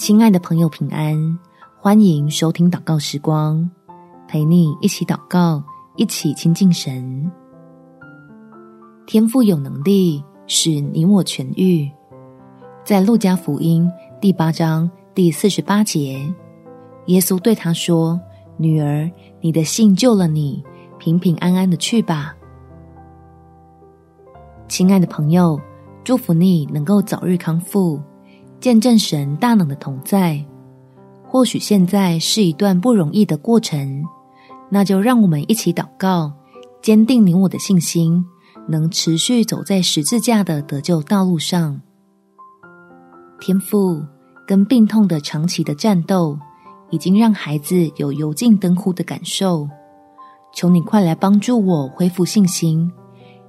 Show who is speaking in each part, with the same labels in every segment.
Speaker 1: 亲爱的朋友，平安！欢迎收听祷告时光，陪你一起祷告，一起亲近神。天父有能力使你我痊愈。在路加福音第八章第四十八节，耶稣对他说：“女儿，你的信救了你，平平安安的去吧。”亲爱的朋友，祝福你能够早日康复，见证神大能的同在。或许现在是一段不容易的过程，那就让我们一起祷告，坚定你我的信心，能持续走在十字架的得救道路上。天父跟病痛的长期的战斗，已经让孩子有油尽灯枯的感受。求你快来帮助我恢复信心。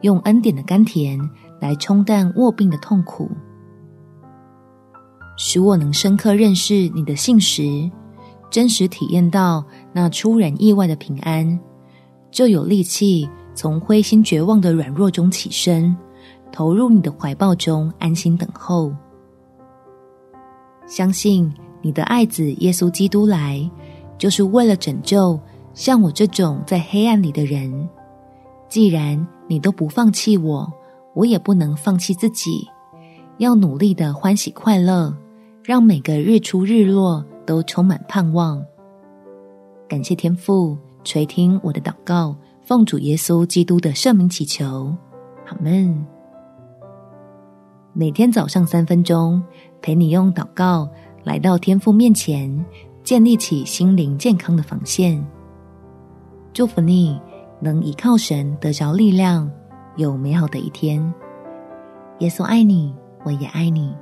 Speaker 1: 用恩典的甘甜来冲淡卧病的痛苦，使我能深刻认识你的信实，真实体验到那出人意外的平安，就有力气从灰心绝望的软弱中起身，投入你的怀抱中安心等候。相信你的爱子耶稣基督来，就是为了拯救像我这种在黑暗里的人。既然你都不放弃我，我也不能放弃自己，要努力的欢喜快乐，让每个日出日落都充满盼望。感谢天父垂听我的祷告，奉主耶稣基督的圣名祈求，阿们。每天早上三分钟，陪你用祷告来到天父面前，建立起心灵健康的防线。祝福你。能依靠神得着力量，有美好的一天。耶稣爱你，我也爱你。